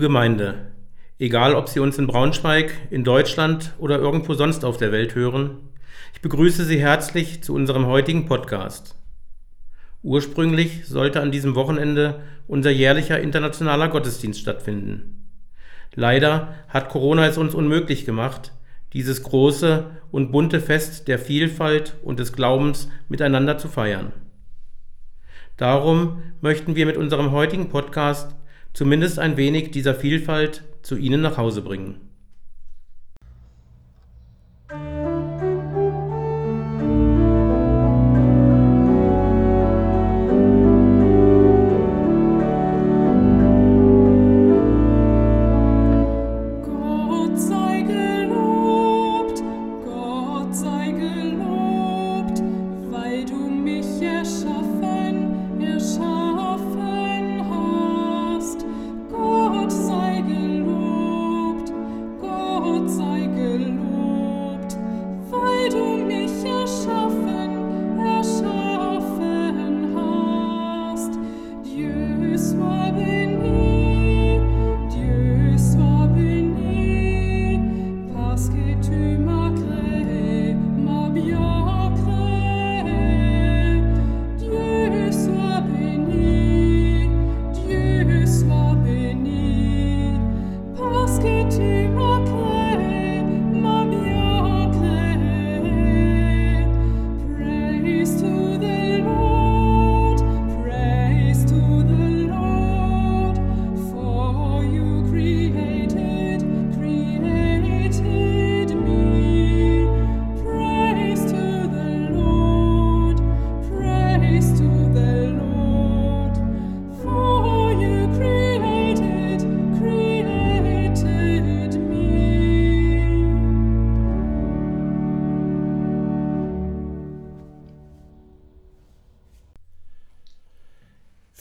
Gemeinde, egal ob Sie uns in Braunschweig, in Deutschland oder irgendwo sonst auf der Welt hören, ich begrüße Sie herzlich zu unserem heutigen Podcast. Ursprünglich sollte an diesem Wochenende unser jährlicher internationaler Gottesdienst stattfinden. Leider hat Corona es uns unmöglich gemacht, dieses große und bunte Fest der Vielfalt und des Glaubens miteinander zu feiern. Darum möchten wir mit unserem heutigen Podcast zumindest ein wenig dieser Vielfalt zu ihnen nach Hause bringen.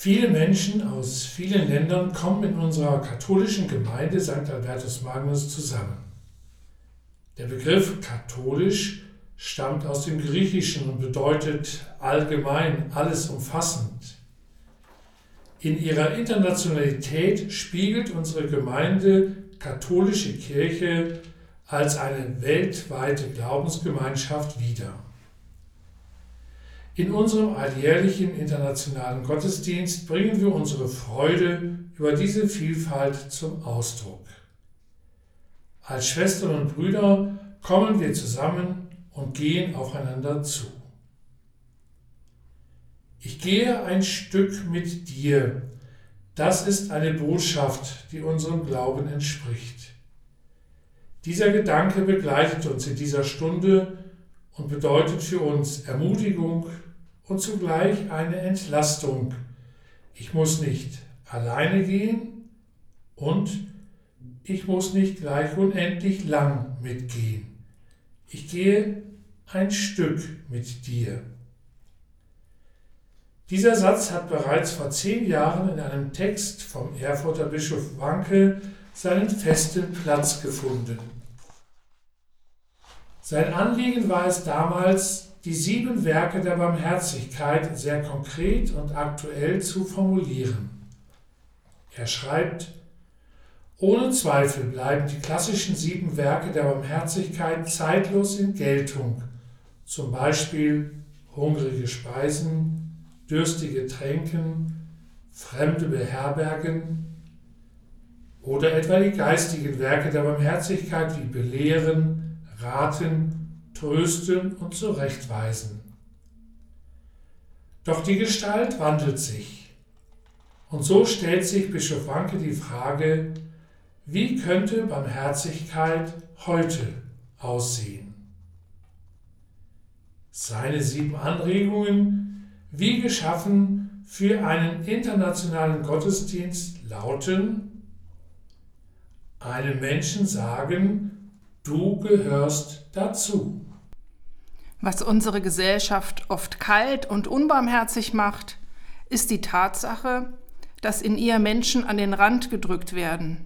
Viele Menschen aus vielen Ländern kommen in unserer katholischen Gemeinde St. Albertus Magnus zusammen. Der Begriff katholisch stammt aus dem Griechischen und bedeutet allgemein, alles umfassend. In ihrer Internationalität spiegelt unsere Gemeinde katholische Kirche als eine weltweite Glaubensgemeinschaft wider. In unserem alljährlichen internationalen Gottesdienst bringen wir unsere Freude über diese Vielfalt zum Ausdruck. Als Schwestern und Brüder kommen wir zusammen und gehen aufeinander zu. Ich gehe ein Stück mit dir. Das ist eine Botschaft, die unserem Glauben entspricht. Dieser Gedanke begleitet uns in dieser Stunde und bedeutet für uns Ermutigung und zugleich eine Entlastung. Ich muss nicht alleine gehen und ich muss nicht gleich unendlich lang mitgehen. Ich gehe ein Stück mit dir. Dieser Satz hat bereits vor zehn Jahren in einem Text vom Erfurter Bischof Wanke seinen festen Platz gefunden. Sein Anliegen war es damals, die sieben Werke der Barmherzigkeit sehr konkret und aktuell zu formulieren. Er schreibt, ohne Zweifel bleiben die klassischen sieben Werke der Barmherzigkeit zeitlos in Geltung, zum Beispiel hungrige Speisen, Dürstige tränken, Fremde beherbergen oder etwa die geistigen Werke der Barmherzigkeit wie belehren, raten, trösten und zurechtweisen. Doch die Gestalt wandelt sich. Und so stellt sich Bischof Wanke die Frage, wie könnte Barmherzigkeit heute aussehen? Seine sieben Anregungen wie geschaffen für einen internationalen Gottesdienst lauten, einem Menschen sagen, du gehörst dazu. Was unsere Gesellschaft oft kalt und unbarmherzig macht, ist die Tatsache, dass in ihr Menschen an den Rand gedrückt werden.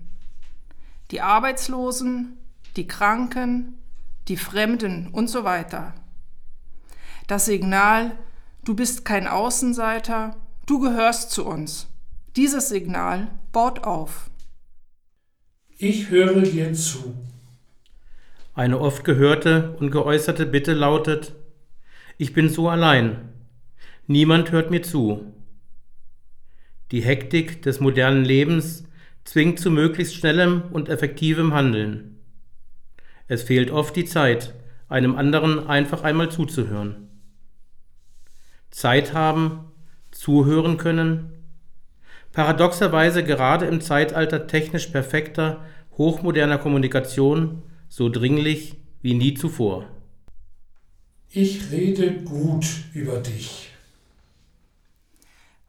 Die Arbeitslosen, die Kranken, die Fremden und so weiter. Das Signal, Du bist kein Außenseiter, du gehörst zu uns. Dieses Signal baut auf. Ich höre dir zu. Eine oft gehörte und geäußerte Bitte lautet, ich bin so allein, niemand hört mir zu. Die Hektik des modernen Lebens zwingt zu möglichst schnellem und effektivem Handeln. Es fehlt oft die Zeit, einem anderen einfach einmal zuzuhören. Zeit haben, zuhören können. Paradoxerweise gerade im Zeitalter technisch perfekter, hochmoderner Kommunikation so dringlich wie nie zuvor. Ich rede gut über dich.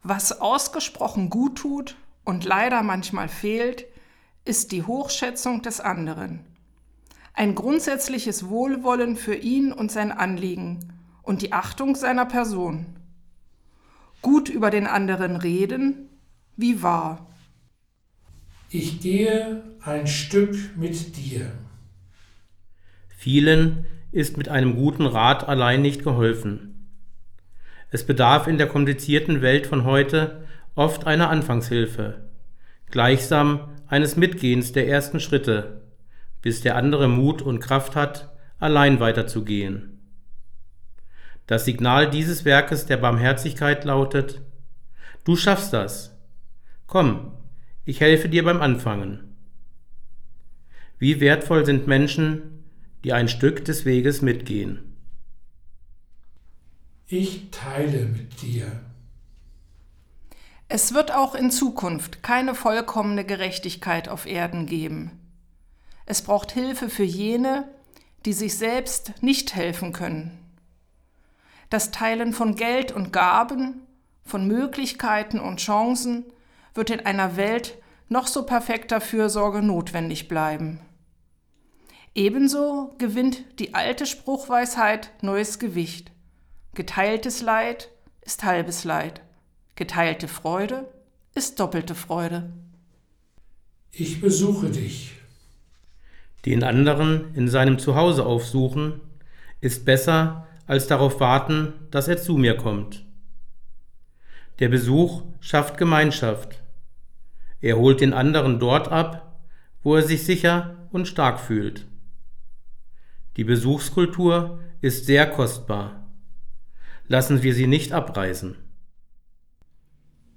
Was ausgesprochen gut tut und leider manchmal fehlt, ist die Hochschätzung des anderen. Ein grundsätzliches Wohlwollen für ihn und sein Anliegen und die Achtung seiner Person. Gut über den anderen reden, wie wahr. Ich gehe ein Stück mit dir. Vielen ist mit einem guten Rat allein nicht geholfen. Es bedarf in der komplizierten Welt von heute oft einer Anfangshilfe, gleichsam eines Mitgehens der ersten Schritte, bis der andere Mut und Kraft hat, allein weiterzugehen. Das Signal dieses Werkes der Barmherzigkeit lautet, Du schaffst das. Komm, ich helfe dir beim Anfangen. Wie wertvoll sind Menschen, die ein Stück des Weges mitgehen. Ich teile mit dir. Es wird auch in Zukunft keine vollkommene Gerechtigkeit auf Erden geben. Es braucht Hilfe für jene, die sich selbst nicht helfen können das Teilen von Geld und Gaben, von Möglichkeiten und Chancen wird in einer Welt noch so perfekter Fürsorge notwendig bleiben. Ebenso gewinnt die alte Spruchweisheit neues Gewicht. Geteiltes Leid ist halbes Leid. Geteilte Freude ist doppelte Freude. Ich besuche dich. Den anderen in seinem Zuhause aufsuchen ist besser als darauf warten, dass er zu mir kommt. Der Besuch schafft Gemeinschaft. Er holt den anderen dort ab, wo er sich sicher und stark fühlt. Die Besuchskultur ist sehr kostbar. Lassen wir sie nicht abreißen.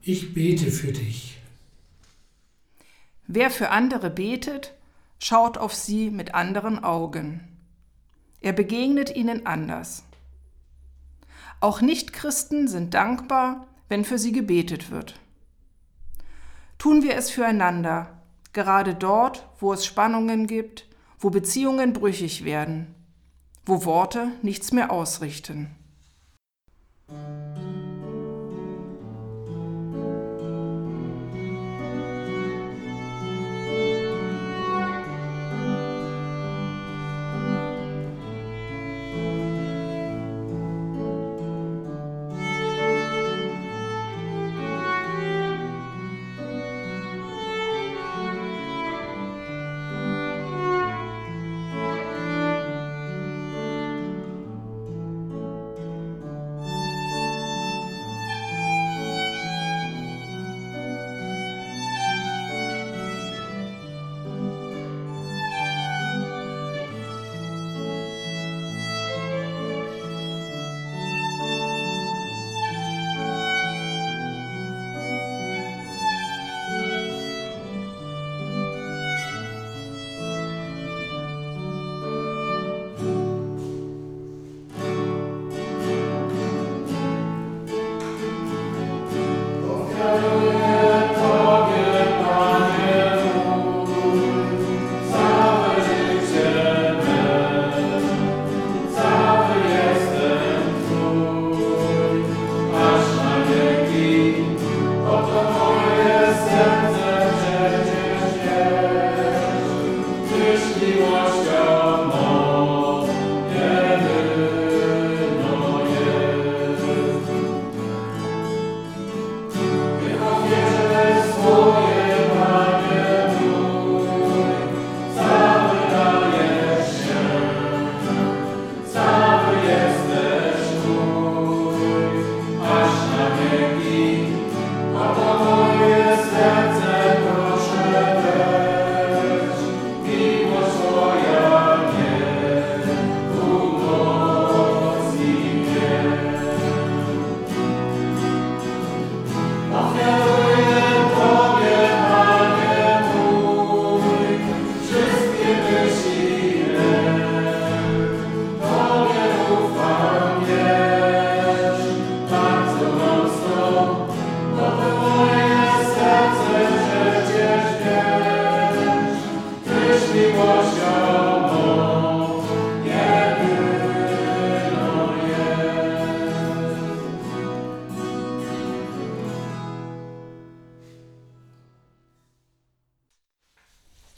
Ich bete für dich. Wer für andere betet, schaut auf sie mit anderen Augen. Er begegnet ihnen anders. Auch Nichtchristen sind dankbar, wenn für sie gebetet wird. Tun wir es füreinander, gerade dort, wo es Spannungen gibt, wo Beziehungen brüchig werden, wo Worte nichts mehr ausrichten.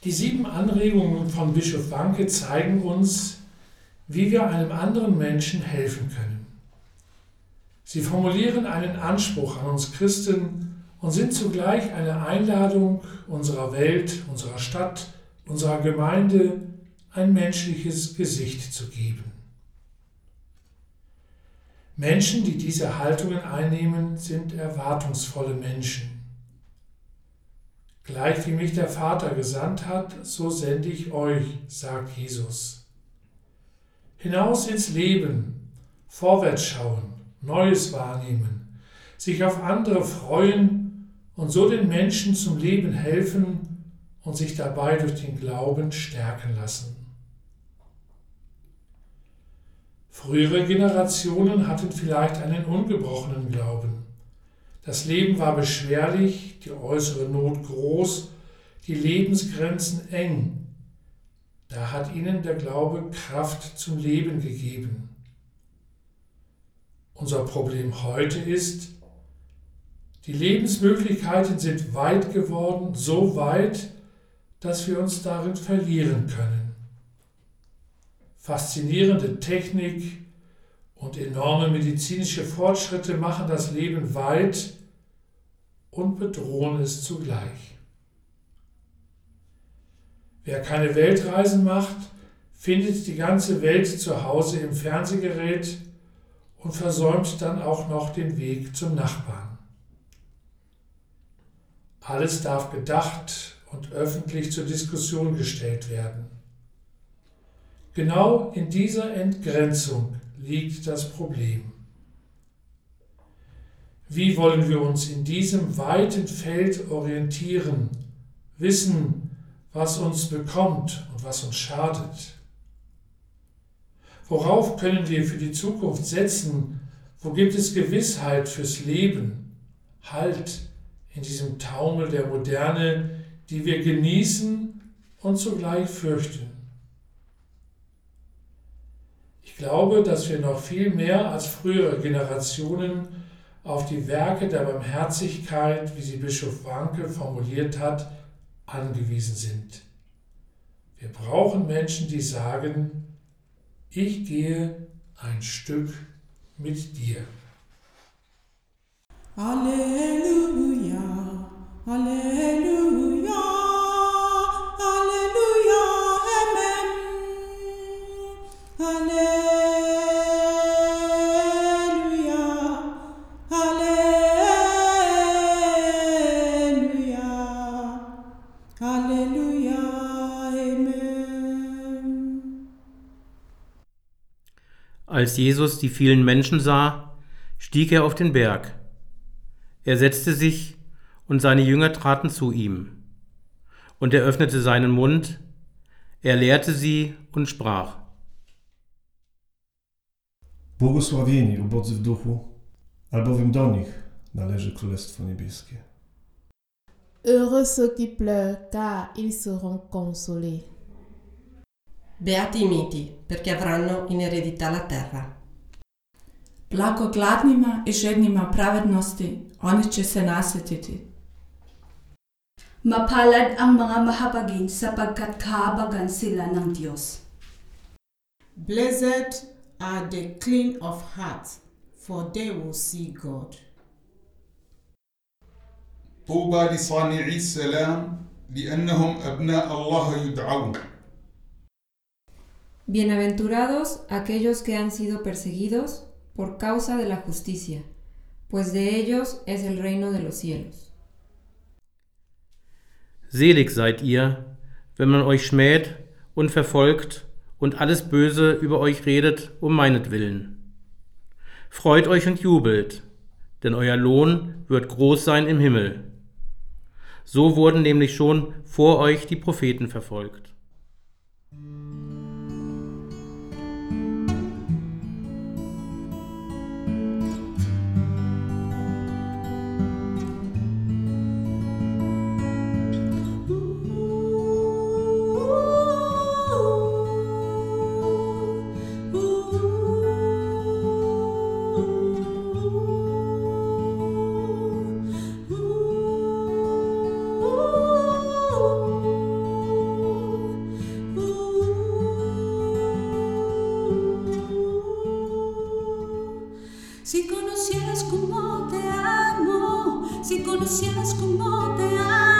Die sieben Anregungen von Bischof Wanke zeigen uns, wie wir einem anderen Menschen helfen können. Sie formulieren einen Anspruch an uns Christen und sind zugleich eine Einladung unserer Welt, unserer Stadt, unserer Gemeinde ein menschliches Gesicht zu geben. Menschen, die diese Haltungen einnehmen, sind erwartungsvolle Menschen. Gleich wie mich der Vater gesandt hat, so sende ich euch, sagt Jesus. Hinaus ins Leben, vorwärts schauen, Neues wahrnehmen, sich auf andere freuen und so den Menschen zum Leben helfen und sich dabei durch den Glauben stärken lassen. Frühere Generationen hatten vielleicht einen ungebrochenen Glauben. Das Leben war beschwerlich, die äußere Not groß, die Lebensgrenzen eng. Da hat ihnen der Glaube Kraft zum Leben gegeben. Unser Problem heute ist, die Lebensmöglichkeiten sind weit geworden, so weit, dass wir uns darin verlieren können. Faszinierende Technik, und enorme medizinische Fortschritte machen das Leben weit und bedrohen es zugleich. Wer keine Weltreisen macht, findet die ganze Welt zu Hause im Fernsehgerät und versäumt dann auch noch den Weg zum Nachbarn. Alles darf gedacht und öffentlich zur Diskussion gestellt werden. Genau in dieser Entgrenzung liegt das Problem. Wie wollen wir uns in diesem weiten Feld orientieren, wissen, was uns bekommt und was uns schadet? Worauf können wir für die Zukunft setzen? Wo gibt es Gewissheit fürs Leben? Halt in diesem Taumel der Moderne, die wir genießen und zugleich fürchten. Glaube, dass wir noch viel mehr als frühere Generationen auf die Werke der Barmherzigkeit, wie sie Bischof Wanke formuliert hat, angewiesen sind. Wir brauchen Menschen, die sagen, ich gehe ein Stück mit dir. Halleluja, Halleluja, Halleluja, Amen. Halleluja, Als Jesus die vielen Menschen sah, stieg er auf den Berg. Er setzte sich, und seine Jünger traten zu ihm. Und er öffnete seinen Mund, er lehrte sie und sprach. Błogosławieni ubodzy w duchu, albowiem do nich należy Królestwo Niebieskie. Heureux ceux qui pleurent, car ils seront consolés. Beati i miti, perché avranno in eredità la terra. Blago gladnima i žednima pravednosti, oni će se nasititi. Mapalad ang mga mahabagin sapagkat kahabagan sila ng Diyos. Blessed are the clean of heart, for they will see God. طوبى لصانعي السلام لأنهم أبناء الله يدعون Bienaventurados aquellos que han sido perseguidos por causa de la justicia, pues de ellos es el reino de los cielos. Selig seid ihr, wenn man euch schmäht und verfolgt und alles Böse über euch redet um meinetwillen. Freut euch und jubelt, denn euer Lohn wird groß sein im Himmel. So wurden nämlich schon vor euch die Propheten verfolgt. Si conocieras como te amo, si conocieras como te amo.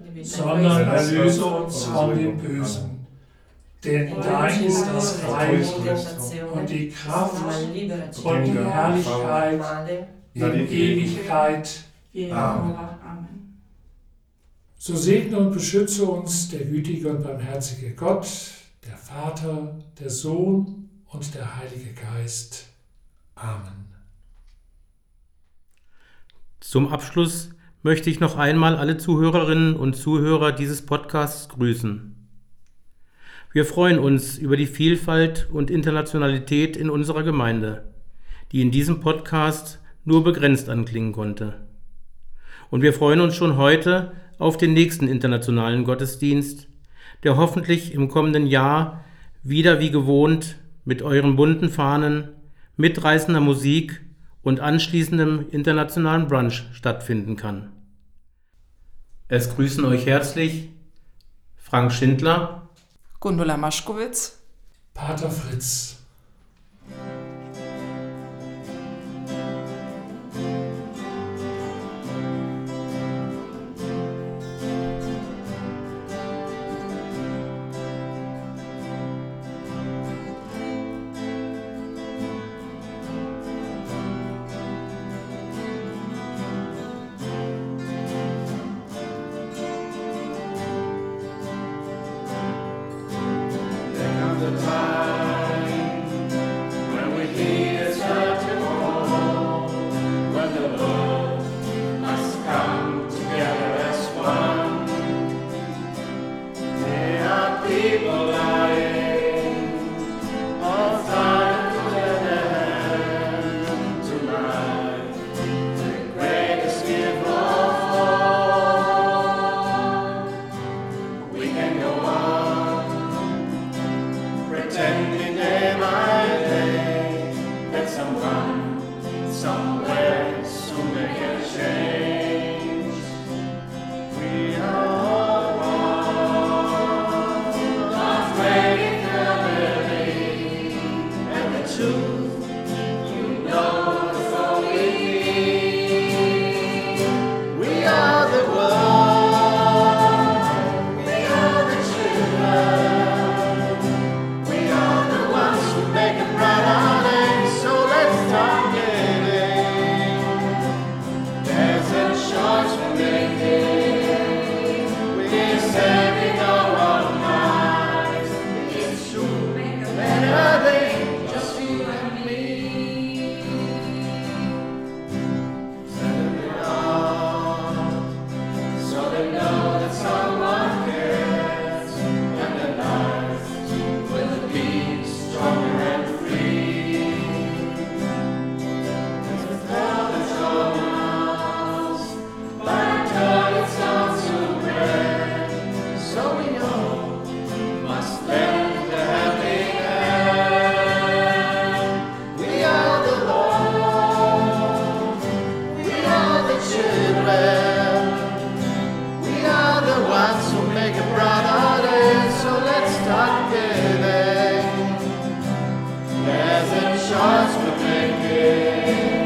sondern erlöse uns von dem Bösen. Denn dein ist das Reich und die Kraft und die Herrlichkeit in Ewigkeit. Amen. So segne und beschütze uns der gütige und barmherzige Gott, der Vater, der Sohn und der Heilige Geist. Amen. Zum Abschluss möchte ich noch einmal alle Zuhörerinnen und Zuhörer dieses Podcasts grüßen. Wir freuen uns über die Vielfalt und Internationalität in unserer Gemeinde, die in diesem Podcast nur begrenzt anklingen konnte. Und wir freuen uns schon heute auf den nächsten internationalen Gottesdienst, der hoffentlich im kommenden Jahr wieder wie gewohnt mit euren bunten Fahnen, mitreißender Musik und anschließendem internationalen Brunch stattfinden kann. Es grüßen euch herzlich Frank Schindler, Gundula Maschkowitz, Pater Fritz. shots were taken.